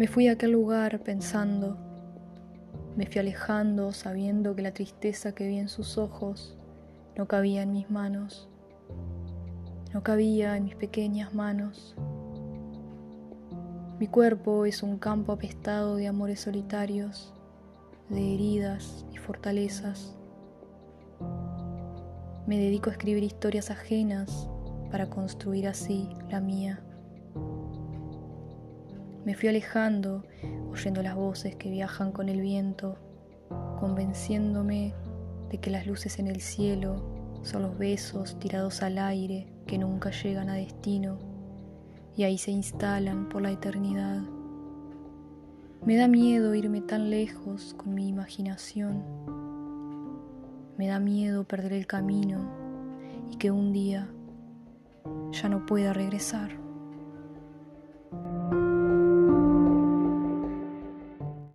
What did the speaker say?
Me fui a aquel lugar pensando, me fui alejando sabiendo que la tristeza que vi en sus ojos no cabía en mis manos, no cabía en mis pequeñas manos. Mi cuerpo es un campo apestado de amores solitarios, de heridas y fortalezas. Me dedico a escribir historias ajenas para construir así la mía. Me fui alejando, oyendo las voces que viajan con el viento, convenciéndome de que las luces en el cielo son los besos tirados al aire que nunca llegan a destino y ahí se instalan por la eternidad. Me da miedo irme tan lejos con mi imaginación. Me da miedo perder el camino y que un día ya no pueda regresar.